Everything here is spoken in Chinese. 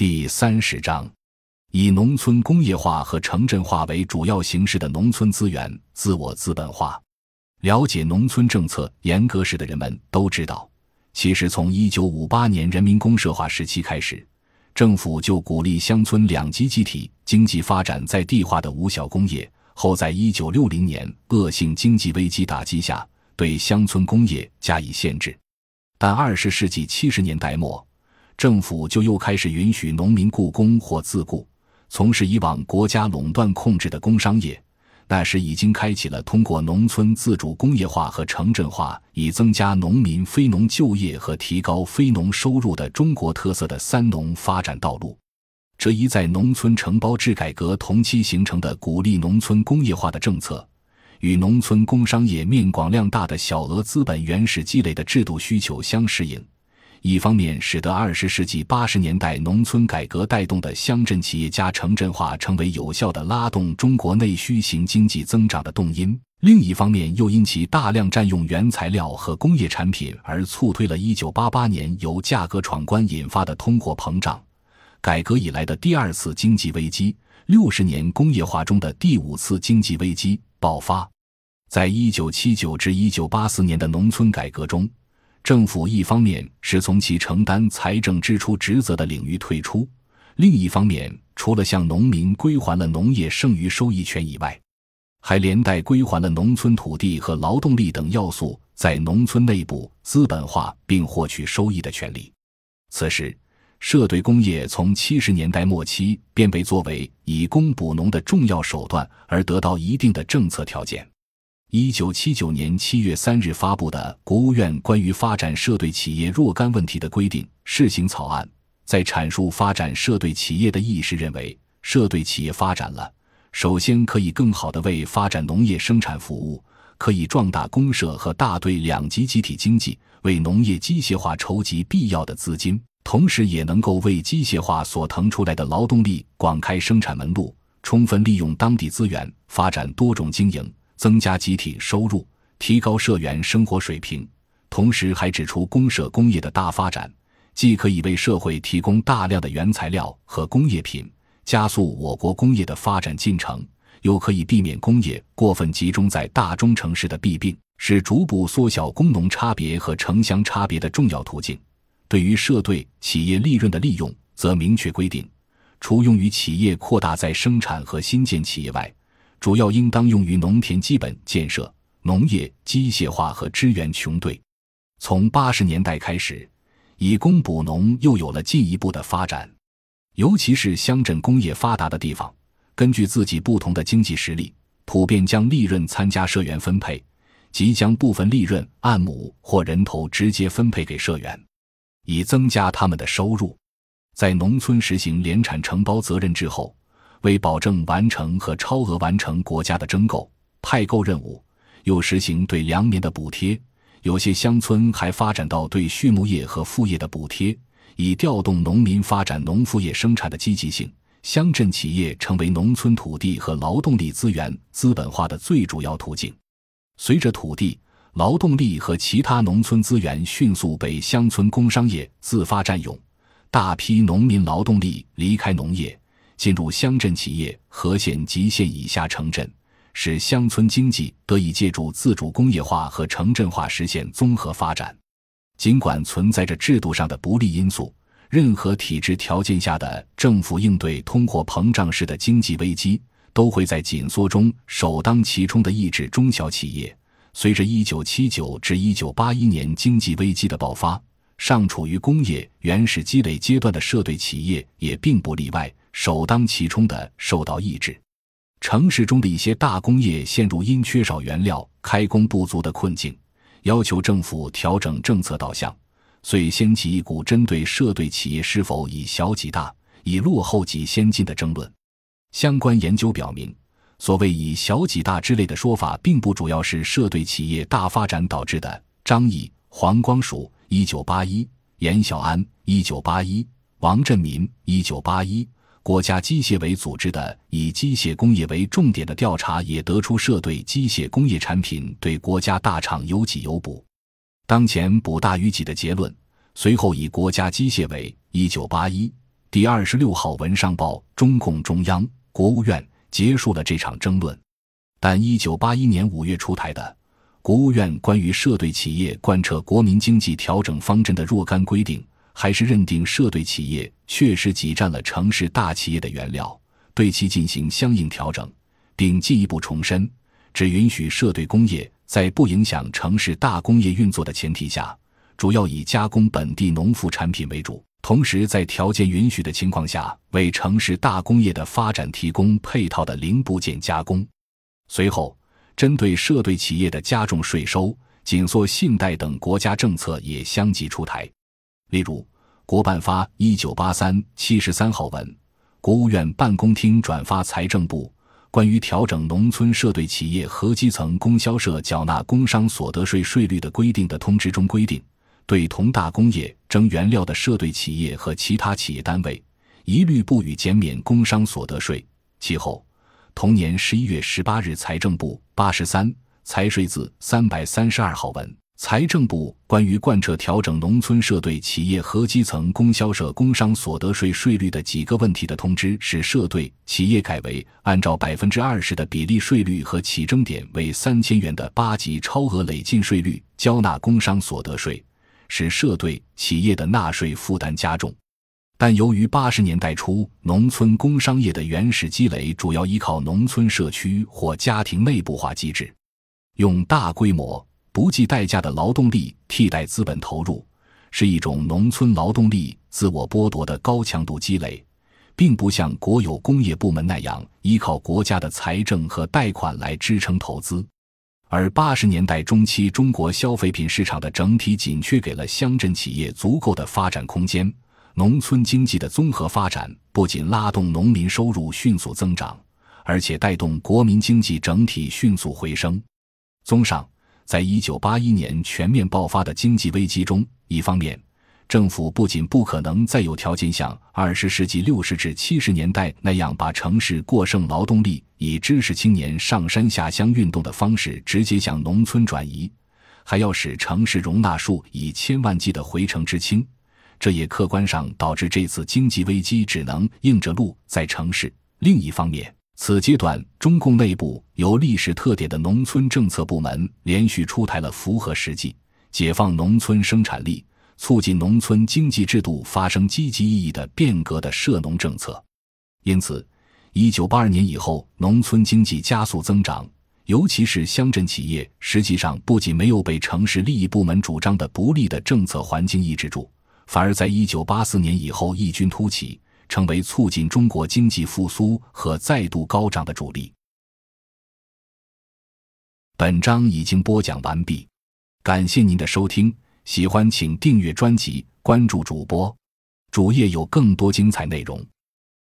第三十章，以农村工业化和城镇化为主要形式的农村资源自我资本化。了解农村政策严格史的人们都知道，其实从一九五八年人民公社化时期开始，政府就鼓励乡村两级集体经济发展在地化的无小工业。后在一九六零年恶性经济危机打击下，对乡村工业加以限制。但二十世纪七十年代末。政府就又开始允许农民雇工或自雇，从事以往国家垄断控制的工商业。那时已经开启了通过农村自主工业化和城镇化，以增加农民非农就业和提高非农收入的中国特色的“三农”发展道路。这一在农村承包制改革同期形成的鼓励农村工业化的政策，与农村工商业面广量大的小额资本原始积累的制度需求相适应。一方面使得二十世纪八十年代农村改革带动的乡镇企业家城镇化成为有效的拉动中国内需型经济增长的动因；另一方面又因其大量占用原材料和工业产品而促推了一九八八年由价格闯关引发的通货膨胀，改革以来的第二次经济危机，六十年工业化中的第五次经济危机爆发。在一九七九至一九八四年的农村改革中。政府一方面是从其承担财政支出职责的领域退出，另一方面，除了向农民归还了农业剩余收益权以外，还连带归还了农村土地和劳动力等要素在农村内部资本化并获取收益的权利。此时，社队工业从七十年代末期便被作为以工补农的重要手段而得到一定的政策条件。一九七九年七月三日发布的国务院关于发展社队企业若干问题的规定试行草案，在阐述发展社队企业的意义时，认为社队企业发展了，首先可以更好地为发展农业生产服务，可以壮大公社和大队两级集体经济，为农业机械化筹集必要的资金，同时也能够为机械化所腾出来的劳动力广开生产门路，充分利用当地资源，发展多种经营。增加集体收入，提高社员生活水平，同时还指出公社工业的大发展，既可以为社会提供大量的原材料和工业品，加速我国工业的发展进程，又可以避免工业过分集中在大中城市的弊病，是逐步缩小工农差别和城乡差别的重要途径。对于社队企业利润的利用，则明确规定，除用于企业扩大再生产和新建企业外，主要应当用于农田基本建设、农业机械化和支援穷队。从八十年代开始，以工补农又有了进一步的发展。尤其是乡镇工业发达的地方，根据自己不同的经济实力，普遍将利润参加社员分配，即将部分利润按亩或人头直接分配给社员，以增加他们的收入。在农村实行联产承包责任制后。为保证完成和超额完成国家的征购、派购任务，又实行对粮棉的补贴。有些乡村还发展到对畜牧业和副业的补贴，以调动农民发展农副业生产的积极性。乡镇企业成为农村土地和劳动力资源资本化的最主要途径。随着土地、劳动力和其他农村资源迅速被乡村工商业自发占用，大批农民劳动力离开农业。进入乡镇企业和县及县以下城镇，使乡村经济得以借助自主工业化和城镇化实现综合发展。尽管存在着制度上的不利因素，任何体制条件下的政府应对通货膨胀式的经济危机，都会在紧缩中首当其冲的抑制中小企业。随着1979至1981年经济危机的爆发，尚处于工业原始积累阶段的社队企业也并不例外。首当其冲的受到抑制，城市中的一些大工业陷入因缺少原料开工不足的困境，要求政府调整政策导向，遂掀起一股针对社队企业是否以小几大、以落后及先进的争论。相关研究表明，所谓以小几大之类的说法，并不主要是社队企业大发展导致的。张毅、黄光曙，一九八一；严小安，一九八一；王振民，一九八一。国家机械委组织的以机械工业为重点的调查也得出，社队机械工业产品对国家大厂有给有补，当前补大于给的结论。随后以国家机械委（一九八一）第二十六号文上报中共中央、国务院结束了这场争论。但一九八一年五月出台的国务院关于社对企业贯彻国民经济调整方针的若干规定，还是认定涉对企业确实挤占了城市大企业的原料，对其进行相应调整，并进一步重申，只允许社队工业在不影响城市大工业运作的前提下。主要以加工本地农副产品为主，同时在条件允许的情况下，为城市大工业的发展提供配套的零部件加工。随后，针对社队企业的加重税收、紧缩信贷等国家政策也相继出台。例如，国办发一九八三七十三号文，国务院办公厅转发财政部关于调整农村社对企业和基层供销社缴纳工商所得税税率的规定的通知中规定。对同大工业征原料的社对企业和其他企业单位，一律不予减免工商所得税。其后，同年十一月十八日，财政部八十三财税字三百三十二号文，财政部关于贯彻调整农村社对企业和基层供销社工商所得税税率的几个问题的通知，使社对企业改为按照百分之二十的比例税率和起征点为三千元的八级超额累进税率交纳工商所得税。使社对企业的纳税负担加重，但由于八十年代初农村工商业的原始积累主要依靠农村社区或家庭内部化机制，用大规模不计代价的劳动力替代资本投入，是一种农村劳动力自我剥夺的高强度积累，并不像国有工业部门那样依靠国家的财政和贷款来支撑投资。而八十年代中期，中国消费品市场的整体紧缺给了乡镇企业足够的发展空间，农村经济的综合发展不仅拉动农民收入迅速增长，而且带动国民经济整体迅速回升。综上，在一九八一年全面爆发的经济危机中，一方面，政府不仅不可能再有条件像二十世纪六十至七十年代那样把城市过剩劳动力以知识青年上山下乡运动的方式直接向农村转移，还要使城市容纳数以千万计的回城知青，这也客观上导致这次经济危机只能硬着陆在城市。另一方面，此阶段中共内部有历史特点的农村政策部门连续出台了符合实际、解放农村生产力。促进农村经济制度发生积极意义的变革的涉农政策，因此，一九八二年以后，农村经济加速增长，尤其是乡镇企业，实际上不仅没有被城市利益部门主张的不利的政策环境抑制住，反而在一九八四年以后异军突起，成为促进中国经济复苏和再度高涨的主力。本章已经播讲完毕，感谢您的收听。喜欢请订阅专辑，关注主播，主页有更多精彩内容。